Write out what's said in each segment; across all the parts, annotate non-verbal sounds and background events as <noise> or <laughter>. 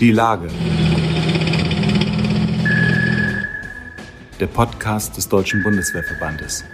Die Lage. Der Podcast des Deutschen Bundeswehrverbandes.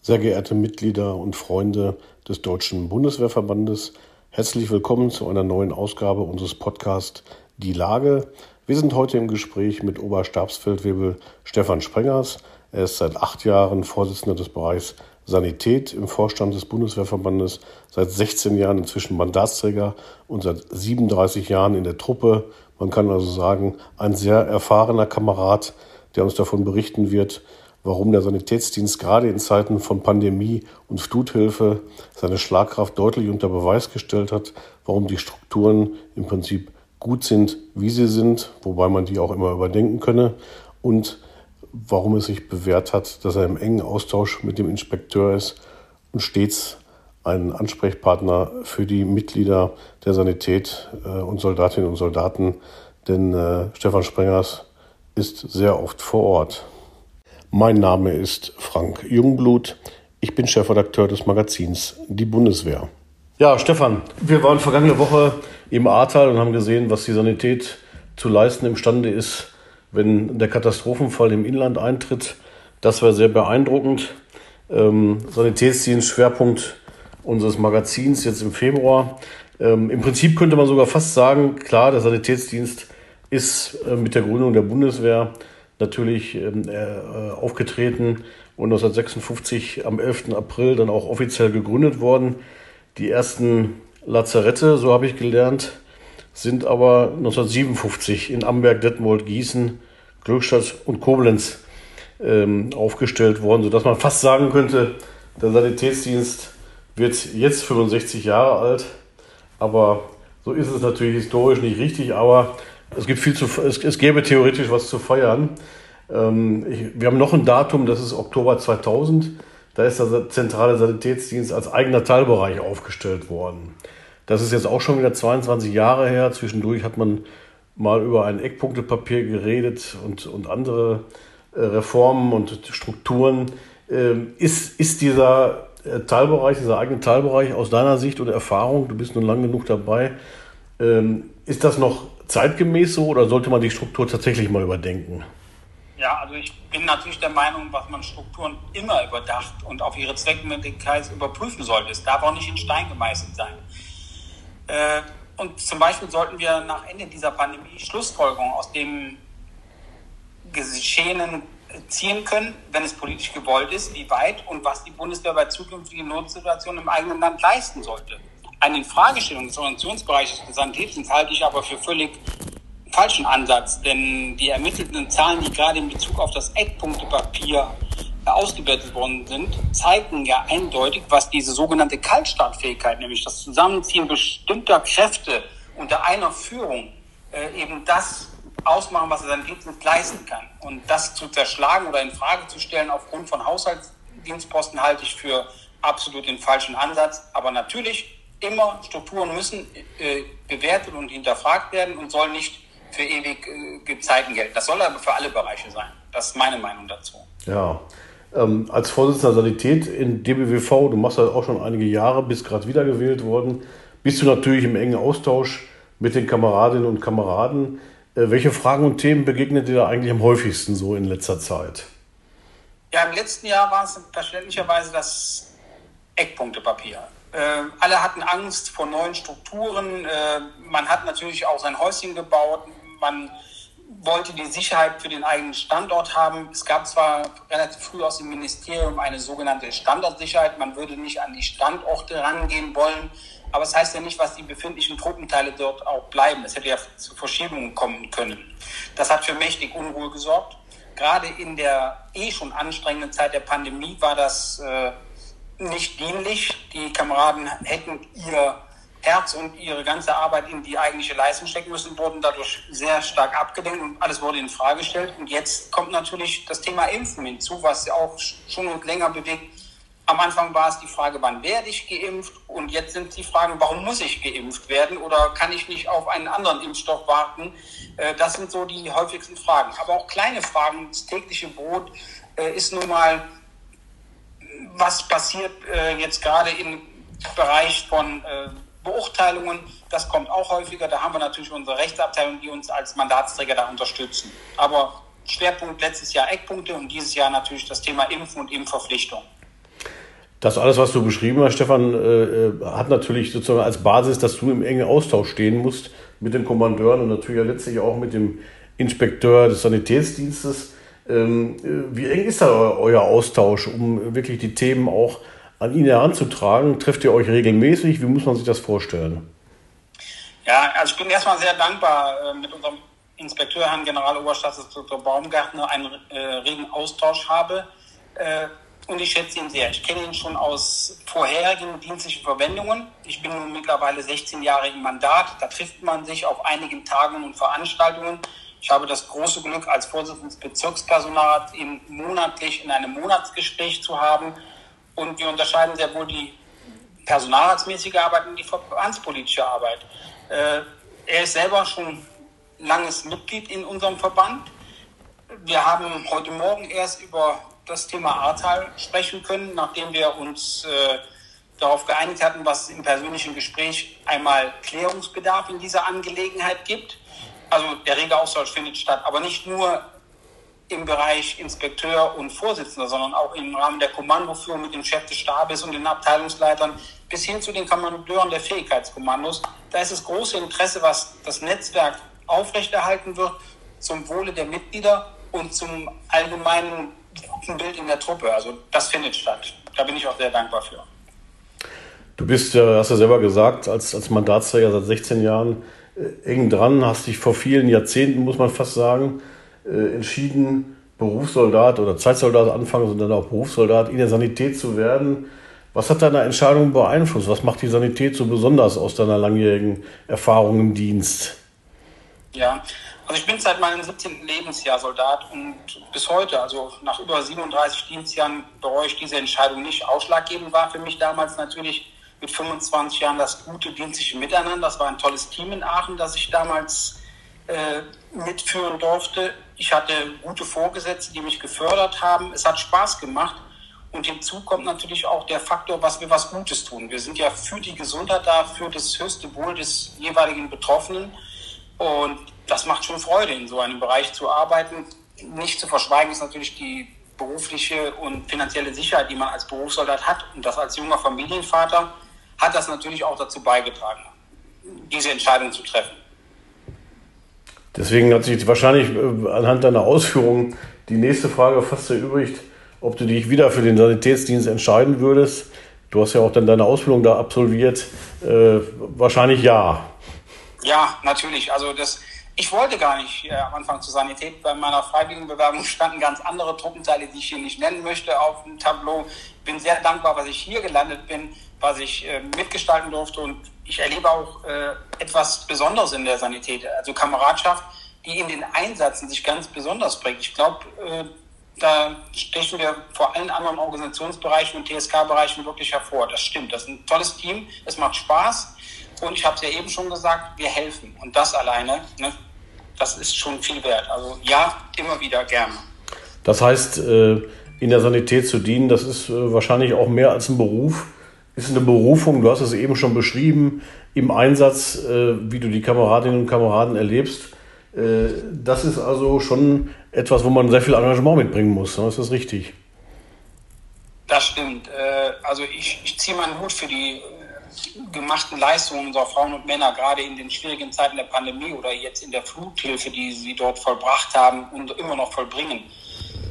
Sehr geehrte Mitglieder und Freunde des Deutschen Bundeswehrverbandes, herzlich willkommen zu einer neuen Ausgabe unseres Podcasts Die Lage. Wir sind heute im Gespräch mit Oberstabsfeldwebel Stefan Sprengers. Er ist seit acht Jahren Vorsitzender des Bereichs Sanität im Vorstand des Bundeswehrverbandes, seit 16 Jahren inzwischen Mandatsträger und seit 37 Jahren in der Truppe. Man kann also sagen, ein sehr erfahrener Kamerad, der uns davon berichten wird, warum der Sanitätsdienst gerade in Zeiten von Pandemie und Fluthilfe seine Schlagkraft deutlich unter Beweis gestellt hat, warum die Strukturen im Prinzip gut sind, wie sie sind, wobei man die auch immer überdenken könne und warum es sich bewährt hat, dass er im engen Austausch mit dem Inspekteur ist und stets ein Ansprechpartner für die Mitglieder der Sanität äh, und Soldatinnen und Soldaten, denn äh, Stefan Sprengers ist sehr oft vor Ort. Mein Name ist Frank Jungblut. Ich bin Chefredakteur des Magazins Die Bundeswehr. Ja, Stefan, wir waren vergangene Woche im Ahrtal und haben gesehen, was die Sanität zu leisten imstande ist wenn der Katastrophenfall im Inland eintritt. Das war sehr beeindruckend. Ähm, Sanitätsdienst, Schwerpunkt unseres Magazins jetzt im Februar. Ähm, Im Prinzip könnte man sogar fast sagen, klar, der Sanitätsdienst ist äh, mit der Gründung der Bundeswehr natürlich ähm, äh, aufgetreten und 1956 am 11. April dann auch offiziell gegründet worden. Die ersten Lazarette, so habe ich gelernt, sind aber 1957 in Amberg, Detmold, Gießen, Glückstadt und Koblenz ähm, aufgestellt worden, sodass man fast sagen könnte, der Sanitätsdienst wird jetzt 65 Jahre alt, aber so ist es natürlich historisch nicht richtig, aber es gibt viel zu, es, es gäbe theoretisch was zu feiern. Ähm, ich, wir haben noch ein Datum, das ist Oktober 2000. Da ist der zentrale Sanitätsdienst als eigener Teilbereich aufgestellt worden. Das ist jetzt auch schon wieder 22 Jahre her. Zwischendurch hat man mal über ein Eckpunktepapier geredet und, und andere äh, Reformen und Strukturen. Ähm, ist, ist dieser äh, Teilbereich, dieser eigene Teilbereich aus deiner Sicht oder Erfahrung, du bist nun lang genug dabei, ähm, ist das noch zeitgemäß so oder sollte man die Struktur tatsächlich mal überdenken? Ja, also ich bin natürlich der Meinung, dass man Strukturen immer überdacht und auf ihre Zweckmäßigkeit überprüfen sollte. Es darf auch nicht in Stein gemeißelt sein. Äh, und zum Beispiel sollten wir nach Ende dieser Pandemie Schlussfolgerungen aus dem Geschehenen ziehen können, wenn es politisch gewollt ist, wie weit und was die Bundeswehr bei zukünftigen Notsituationen im eigenen Land leisten sollte. Eine Infragestellung des Organisationsbereiches des Sanitätsdienstes halte ich aber für völlig falschen Ansatz, denn die ermittelten Zahlen, die gerade in Bezug auf das Eckpunktepapier ausgewertet worden sind, zeigen ja eindeutig, was diese sogenannte Kaltstartfähigkeit, nämlich das Zusammenziehen bestimmter Kräfte unter einer Führung, äh, eben das ausmachen, was er sein Dienst leisten kann. Und das zu zerschlagen oder in Frage zu stellen aufgrund von Haushaltsdienstposten halte ich für absolut den falschen Ansatz. Aber natürlich immer Strukturen müssen äh, bewertet und hinterfragt werden und sollen nicht für ewige äh, Zeiten gelten. Das soll aber für alle Bereiche sein. Das ist meine Meinung dazu. Ja, ähm, als Vorsitzender Sanität in DBWV, du machst das auch schon einige Jahre, bist gerade wiedergewählt worden, bist du natürlich im engen Austausch mit den Kameradinnen und Kameraden. Äh, welche Fragen und Themen begegnet dir da eigentlich am häufigsten so in letzter Zeit? Ja, im letzten Jahr war es verständlicherweise das Eckpunktepapier. Äh, alle hatten Angst vor neuen Strukturen. Äh, man hat natürlich auch sein Häuschen gebaut. Man wollte die Sicherheit für den eigenen Standort haben. Es gab zwar relativ früh aus dem Ministerium eine sogenannte Standortsicherheit, man würde nicht an die Standorte rangehen wollen, aber es das heißt ja nicht, was die befindlichen Truppenteile dort auch bleiben. Es hätte ja zu Verschiebungen kommen können. Das hat für mächtig Unruhe gesorgt. Gerade in der eh schon anstrengenden Zeit der Pandemie war das äh, nicht dienlich. Die Kameraden hätten ihr Herz und ihre ganze Arbeit in die eigentliche Leistung stecken müssen, wurden dadurch sehr stark abgelenkt und alles wurde in Frage gestellt. Und jetzt kommt natürlich das Thema Impfen hinzu, was auch schon und länger bewegt. Am Anfang war es die Frage, wann werde ich geimpft? Und jetzt sind die Fragen, warum muss ich geimpft werden? Oder kann ich nicht auf einen anderen Impfstoff warten? Äh, das sind so die häufigsten Fragen. Aber auch kleine Fragen, das tägliche Brot äh, ist nun mal, was passiert äh, jetzt gerade in Bereich von Beurteilungen, das kommt auch häufiger. Da haben wir natürlich unsere Rechtsabteilung, die uns als Mandatsträger da unterstützen. Aber Schwerpunkt letztes Jahr Eckpunkte und dieses Jahr natürlich das Thema Impfen und Impfverpflichtung. Das alles, was du beschrieben hast, Stefan, äh, hat natürlich sozusagen als Basis, dass du im engen Austausch stehen musst mit den Kommandeuren und natürlich ja letztlich auch mit dem Inspekteur des Sanitätsdienstes. Ähm, äh, wie eng ist da euer Austausch, um wirklich die Themen auch an ihn heranzutragen? Trefft ihr euch regelmäßig? Wie muss man sich das vorstellen? Ja, also ich bin erstmal sehr dankbar äh, mit unserem Inspekteur, Herrn Generaloberstaatsinspektor Baumgartner, einen äh, regen Austausch habe. Äh, und ich schätze ihn sehr. Ich kenne ihn schon aus vorherigen dienstlichen Verwendungen. Ich bin nun mittlerweile 16 Jahre im Mandat. Da trifft man sich auf einigen Tagen und Veranstaltungen. Ich habe das große Glück, als Vorsitzender des Bezirkspersonalrats ihn monatlich in einem Monatsgespräch zu haben. Und wir unterscheiden sehr wohl die personalratsmäßige Arbeit und die verbandspolitische Arbeit. Äh, er ist selber schon langes Mitglied in unserem Verband. Wir haben heute Morgen erst über das Thema Ahrtal sprechen können, nachdem wir uns äh, darauf geeinigt hatten, was im persönlichen Gespräch einmal Klärungsbedarf in dieser Angelegenheit gibt. Also der rege Austausch findet statt, aber nicht nur im Bereich Inspekteur und Vorsitzender, sondern auch im Rahmen der Kommandoführung mit dem Chef des Stabes und den Abteilungsleitern bis hin zu den Kommandeuren der Fähigkeitskommandos. Da ist das große Interesse, was das Netzwerk aufrechterhalten wird, zum Wohle der Mitglieder und zum allgemeinen guten Bild in der Truppe. Also das findet statt. Da bin ich auch sehr dankbar für. Du bist ja, hast ja selber gesagt, als, als Mandatsträger seit 16 Jahren äh, eng dran, hast dich vor vielen Jahrzehnten, muss man fast sagen, äh, entschieden, Berufssoldat oder Zeitsoldat anfangen, sondern auch Berufssoldat in der Sanität zu werden. Was hat deine Entscheidung beeinflusst? Was macht die Sanität so besonders aus deiner langjährigen Erfahrung im Dienst? Ja, also ich bin seit meinem 17. Lebensjahr Soldat und bis heute, also nach über 37 Dienstjahren, bereue ich diese Entscheidung nicht. Ausschlaggebend war für mich damals natürlich mit 25 Jahren das gute dienstliche Miteinander. Das war ein tolles Team in Aachen, das ich damals äh, mitführen durfte. Ich hatte gute Vorgesetzte, die mich gefördert haben. Es hat Spaß gemacht. Und hinzu kommt natürlich auch der Faktor, was wir was Gutes tun. Wir sind ja für die Gesundheit da, für das höchste Wohl des jeweiligen Betroffenen. Und das macht schon Freude, in so einem Bereich zu arbeiten. Nicht zu verschweigen ist natürlich die berufliche und finanzielle Sicherheit, die man als Berufssoldat hat. Und das als junger Familienvater hat das natürlich auch dazu beigetragen, diese Entscheidung zu treffen. Deswegen hat sich wahrscheinlich äh, anhand deiner Ausführungen die nächste Frage fast erübrigt, ob du dich wieder für den Sanitätsdienst entscheiden würdest. Du hast ja auch dann deine Ausbildung da absolviert. Äh, wahrscheinlich ja. Ja, natürlich. Also das, ich wollte gar nicht äh, am Anfang zur Sanität. Bei meiner Freiwilligenbewerbung <laughs> standen ganz andere Truppenteile, die ich hier nicht nennen möchte, auf dem Tableau. Bin sehr dankbar, was ich hier gelandet bin, was ich äh, mitgestalten durfte. Und ich erlebe auch äh, etwas Besonderes in der Sanität. Also Kameradschaft, die in den Einsätzen sich ganz besonders prägt. Ich glaube, äh, da stechen wir vor allen anderen Organisationsbereichen und TSK-Bereichen wirklich hervor. Das stimmt. Das ist ein tolles Team. Es macht Spaß. Und ich habe es ja eben schon gesagt, wir helfen. Und das alleine, ne, das ist schon viel wert. Also ja, immer wieder gerne. Das heißt, äh, in der Sanität zu dienen, das ist äh, wahrscheinlich auch mehr als ein Beruf. Ist eine Berufung, du hast es eben schon beschrieben, im Einsatz, äh, wie du die Kameradinnen und Kameraden erlebst. Das ist also schon etwas, wo man sehr viel Engagement mitbringen muss. Ne? Ist das richtig? Das stimmt. Also ich, ich ziehe meinen Hut für die gemachten Leistungen unserer Frauen und Männer, gerade in den schwierigen Zeiten der Pandemie oder jetzt in der Fluthilfe, die sie dort vollbracht haben und immer noch vollbringen.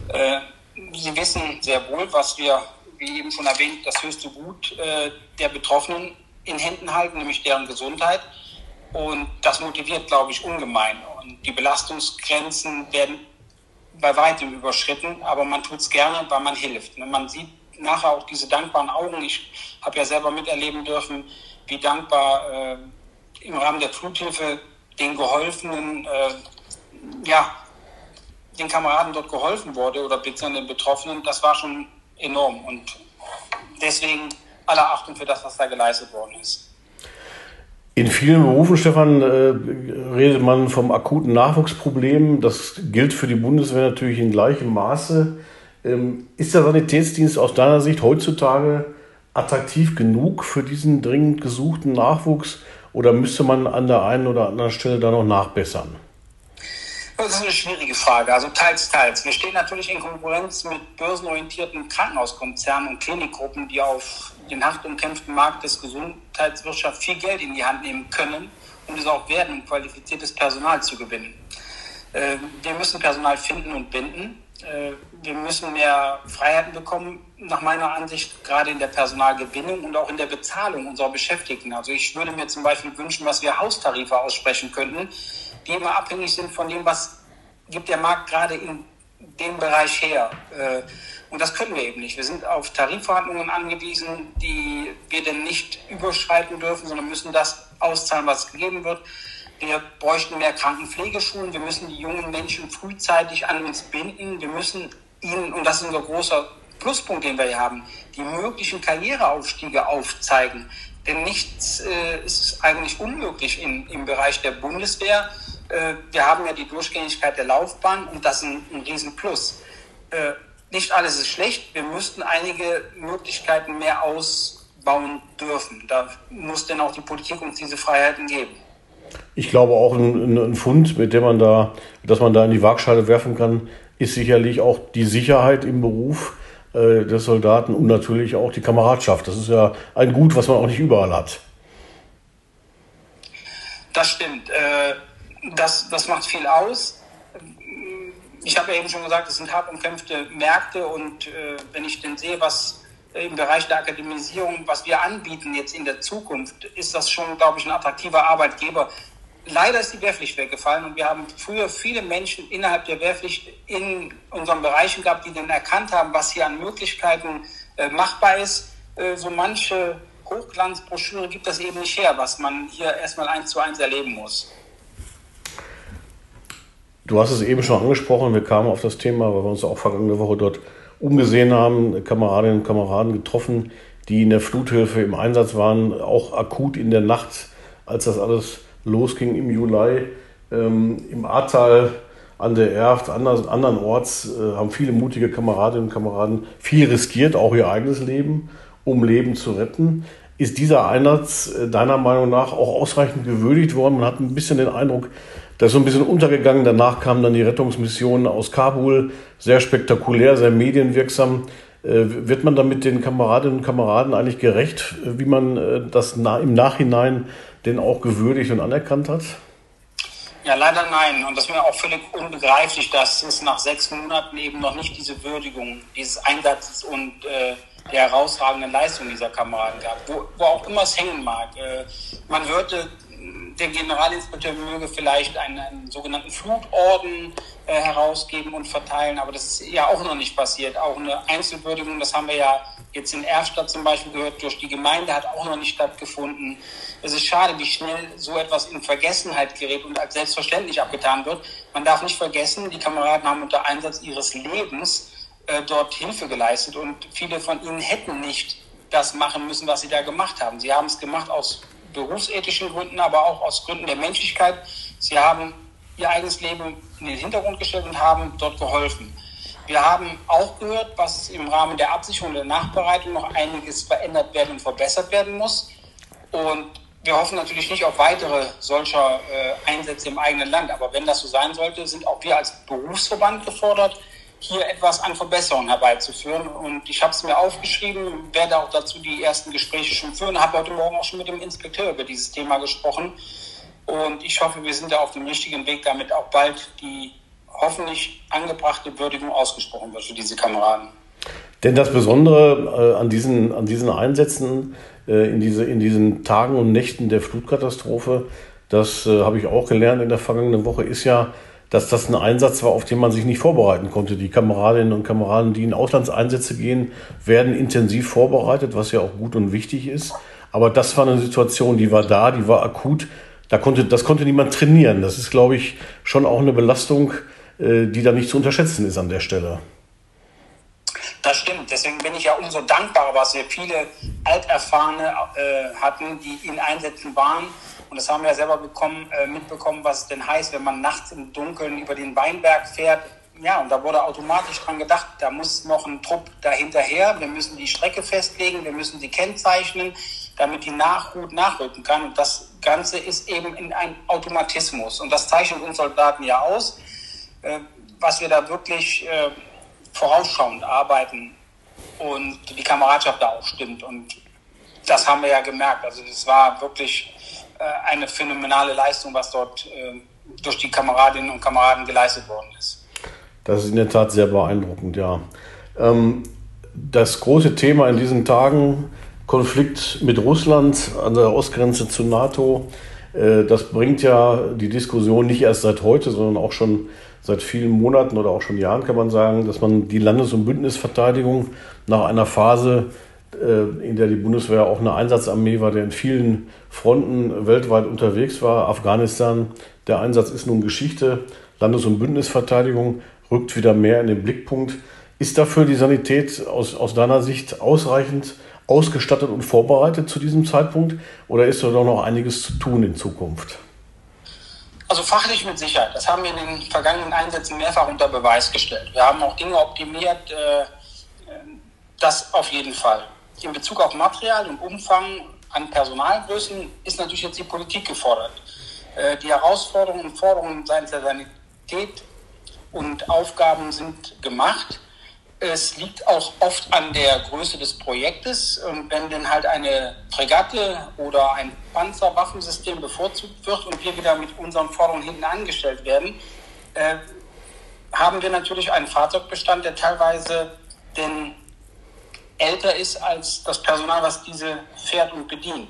Äh, sie wissen sehr wohl, was wir, wie eben schon erwähnt, das höchste Gut äh, der Betroffenen in Händen halten, nämlich deren Gesundheit. Und das motiviert, glaube ich, ungemein. Und die Belastungsgrenzen werden bei weitem überschritten, aber man tut es gerne, weil man hilft. Man sieht nachher auch diese dankbaren Augen. Ich habe ja selber miterleben dürfen, wie dankbar äh, im Rahmen der Fluthilfe den Geholfenen, äh, ja, den Kameraden dort geholfen wurde oder beziehungsweise den Betroffenen. Das war schon enorm und deswegen aller Achtung für das, was da geleistet worden ist. In vielen Berufen, Stefan, äh, redet man vom akuten Nachwuchsproblem. Das gilt für die Bundeswehr natürlich in gleichem Maße. Ähm, ist der Sanitätsdienst aus deiner Sicht heutzutage attraktiv genug für diesen dringend gesuchten Nachwuchs oder müsste man an der einen oder anderen Stelle da noch nachbessern? Das ist eine schwierige Frage. Also teils, teils. Wir stehen natürlich in Konkurrenz mit börsenorientierten Krankenhauskonzernen und Klinikgruppen, die auf den hart umkämpften Markt des Gesundheitswirtschaft viel Geld in die Hand nehmen können und es auch werden, um qualifiziertes Personal zu gewinnen. Äh, wir müssen Personal finden und binden. Äh, wir müssen mehr Freiheiten bekommen, nach meiner Ansicht, gerade in der Personalgewinnung und auch in der Bezahlung unserer Beschäftigten. Also ich würde mir zum Beispiel wünschen, dass wir Haustarife aussprechen könnten, die immer abhängig sind von dem, was gibt der Markt gerade in dem Bereich her. Äh, und das können wir eben nicht. Wir sind auf Tarifverhandlungen angewiesen, die wir denn nicht überschreiten dürfen, sondern müssen das auszahlen, was gegeben wird. Wir bräuchten mehr Krankenpflegeschulen. Wir müssen die jungen Menschen frühzeitig an uns binden. Wir müssen ihnen, und das ist unser großer Pluspunkt, den wir hier haben, die möglichen Karriereaufstiege aufzeigen. Denn nichts äh, ist eigentlich unmöglich in, im Bereich der Bundeswehr. Äh, wir haben ja die Durchgängigkeit der Laufbahn und das ist ein, ein Riesenplus. Äh, nicht alles ist schlecht. Wir müssten einige Möglichkeiten mehr ausbauen dürfen. Da muss denn auch die Politik uns diese Freiheiten geben. Ich glaube auch ein, ein Fund, mit dem man da, dass man da in die Waagschale werfen kann, ist sicherlich auch die Sicherheit im Beruf äh, des Soldaten und natürlich auch die Kameradschaft. Das ist ja ein Gut, was man auch nicht überall hat. Das stimmt. Äh, das, das macht viel aus. Ich habe ja eben schon gesagt, es sind hart umkämpfte Märkte und äh, wenn ich denn sehe, was im Bereich der Akademisierung, was wir anbieten jetzt in der Zukunft, ist das schon, glaube ich, ein attraktiver Arbeitgeber. Leider ist die Wehrpflicht weggefallen und wir haben früher viele Menschen innerhalb der Wehrpflicht in unseren Bereichen gehabt, die dann erkannt haben, was hier an Möglichkeiten äh, machbar ist. Äh, so manche Hochglanzbroschüre gibt das eben nicht her, was man hier erstmal eins zu eins erleben muss. Du hast es eben schon angesprochen, wir kamen auf das Thema, weil wir uns auch vergangene Woche dort umgesehen haben, Kameradinnen und Kameraden getroffen, die in der Fluthilfe im Einsatz waren, auch akut in der Nacht, als das alles losging im Juli. Ähm, Im Ahrtal an der Erft, anders, andernorts, äh, haben viele mutige Kameradinnen und Kameraden viel riskiert, auch ihr eigenes Leben, um Leben zu retten. Ist dieser Einsatz äh, deiner Meinung nach auch ausreichend gewürdigt worden? Man hat ein bisschen den Eindruck, das ist so ein bisschen untergegangen. Danach kamen dann die Rettungsmissionen aus Kabul, sehr spektakulär, sehr medienwirksam. Äh, wird man damit den Kameradinnen und Kameraden eigentlich gerecht, wie man äh, das im Nachhinein denn auch gewürdigt und anerkannt hat? Ja, leider nein. Und das ist mir auch völlig unbegreiflich, dass es nach sechs Monaten eben noch nicht diese Würdigung dieses Einsatzes und äh, der herausragenden Leistung dieser Kameraden gab, wo, wo auch immer es hängen mag. Äh, man würde der Generalinspekteur möge vielleicht einen, einen sogenannten Flutorden äh, herausgeben und verteilen, aber das ist ja auch noch nicht passiert. Auch eine Einzelwürdigung, das haben wir ja jetzt in Erfstadt zum Beispiel gehört, durch die Gemeinde hat auch noch nicht stattgefunden. Es ist schade, wie schnell so etwas in Vergessenheit gerät und als selbstverständlich abgetan wird. Man darf nicht vergessen, die Kameraden haben unter Einsatz ihres Lebens äh, dort Hilfe geleistet und viele von ihnen hätten nicht das machen müssen, was sie da gemacht haben. Sie haben es gemacht aus berufsethischen Gründen, aber auch aus Gründen der Menschlichkeit. Sie haben ihr eigenes Leben in den Hintergrund gestellt und haben dort geholfen. Wir haben auch gehört, was im Rahmen der Absicherung der Nachbereitung noch einiges verändert werden und verbessert werden muss. Und wir hoffen natürlich nicht auf weitere solcher äh, Einsätze im eigenen Land. Aber wenn das so sein sollte, sind auch wir als Berufsverband gefordert, hier etwas an Verbesserungen herbeizuführen. Und ich habe es mir aufgeschrieben, werde auch dazu die ersten Gespräche schon führen, habe heute Morgen auch schon mit dem Inspekteur über dieses Thema gesprochen. Und ich hoffe, wir sind da auf dem richtigen Weg, damit auch bald die hoffentlich angebrachte Würdigung ausgesprochen wird für diese Kameraden. Denn das Besondere äh, an, diesen, an diesen Einsätzen äh, in, diese, in diesen Tagen und Nächten der Flutkatastrophe, das äh, habe ich auch gelernt in der vergangenen Woche, ist ja, dass das ein Einsatz war, auf den man sich nicht vorbereiten konnte. Die Kameradinnen und Kameraden, die in Auslandseinsätze gehen, werden intensiv vorbereitet, was ja auch gut und wichtig ist. Aber das war eine Situation, die war da, die war akut. Da konnte, das konnte niemand trainieren. Das ist, glaube ich, schon auch eine Belastung, äh, die da nicht zu unterschätzen ist an der Stelle. Das stimmt. Deswegen bin ich ja umso dankbarer, was wir viele Alterfahrene äh, hatten, die in Einsätzen waren und das haben wir ja selber bekommen, äh, mitbekommen, was es denn heißt, wenn man nachts im Dunkeln über den Weinberg fährt, ja, und da wurde automatisch dran gedacht, da muss noch ein Trupp dahinterher. Wir müssen die Strecke festlegen, wir müssen sie kennzeichnen, damit die Nachhut nachrücken kann. Und das Ganze ist eben in ein Automatismus. Und das zeichnet uns Soldaten ja aus, äh, was wir da wirklich äh, vorausschauend arbeiten und die Kameradschaft da auch stimmt. Und das haben wir ja gemerkt. Also das war wirklich eine phänomenale Leistung, was dort äh, durch die Kameradinnen und Kameraden geleistet worden ist. Das ist in der Tat sehr beeindruckend, ja. Ähm, das große Thema in diesen Tagen, Konflikt mit Russland an der Ostgrenze zur NATO, äh, das bringt ja die Diskussion nicht erst seit heute, sondern auch schon seit vielen Monaten oder auch schon Jahren, kann man sagen, dass man die Landes- und Bündnisverteidigung nach einer Phase, äh, in der die Bundeswehr auch eine Einsatzarmee war, der in vielen Fronten weltweit unterwegs war, Afghanistan, der Einsatz ist nun Geschichte, Landes- und Bündnisverteidigung rückt wieder mehr in den Blickpunkt. Ist dafür die Sanität aus, aus deiner Sicht ausreichend ausgestattet und vorbereitet zu diesem Zeitpunkt oder ist da doch noch einiges zu tun in Zukunft? Also fachlich mit Sicherheit. Das haben wir in den vergangenen Einsätzen mehrfach unter Beweis gestellt. Wir haben auch Dinge optimiert, äh, das auf jeden Fall. In Bezug auf Material und Umfang an Personalgrößen ist natürlich jetzt die Politik gefordert. Äh, die Herausforderungen und Forderungen seitens der Sanität und Aufgaben sind gemacht. Es liegt auch oft an der Größe des Projektes. Und wenn denn halt eine Fregatte oder ein Panzerwaffensystem bevorzugt wird und wir wieder mit unseren Forderungen hinten angestellt werden, äh, haben wir natürlich einen Fahrzeugbestand, der teilweise denn älter ist als das Personal, was diese fährt und bedient.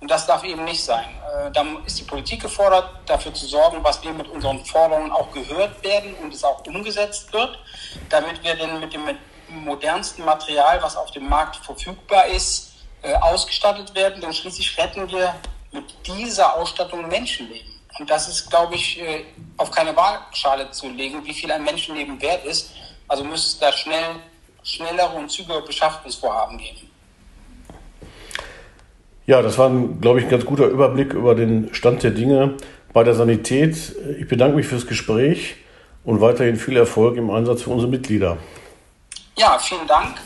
Und das darf eben nicht sein. Äh, da ist die Politik gefordert, dafür zu sorgen, was wir mit unseren Forderungen auch gehört werden und es auch umgesetzt wird, damit wir denn mit dem modernsten Material, was auf dem Markt verfügbar ist, äh, ausgestattet werden. Denn schließlich retten wir mit dieser Ausstattung Menschenleben. Und das ist, glaube ich, äh, auf keine Waagschale zu legen, wie viel ein Menschenleben wert ist. Also müsste es da schnell, schnellere und zügigere Beschaffungsvorhaben geben. Ja, das war, glaube ich, ein ganz guter Überblick über den Stand der Dinge bei der Sanität. Ich bedanke mich fürs Gespräch und weiterhin viel Erfolg im Einsatz für unsere Mitglieder. Ja, vielen Dank.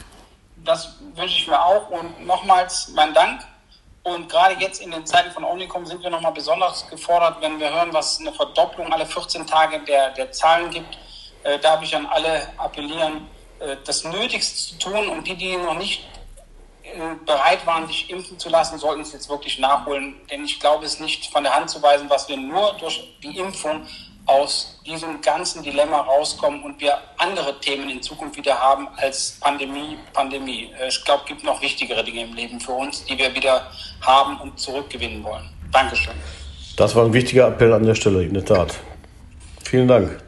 Das wünsche ich mir auch. Und nochmals mein Dank. Und gerade jetzt in den Zeiten von Omnicom sind wir nochmal besonders gefordert, wenn wir hören, was eine Verdopplung alle 14 Tage der, der Zahlen gibt. Äh, darf ich an alle appellieren, das Nötigste zu tun und die, die noch nicht äh, bereit waren, sich impfen zu lassen, sollten es jetzt wirklich nachholen. Denn ich glaube, es ist nicht von der Hand zu weisen, was wir nur durch die Impfung aus diesem ganzen Dilemma rauskommen und wir andere Themen in Zukunft wieder haben als Pandemie, Pandemie. Äh, ich glaube, es gibt noch wichtigere Dinge im Leben für uns, die wir wieder haben und zurückgewinnen wollen. Dankeschön. Das war ein wichtiger Appell an der Stelle, in der Tat. Vielen Dank.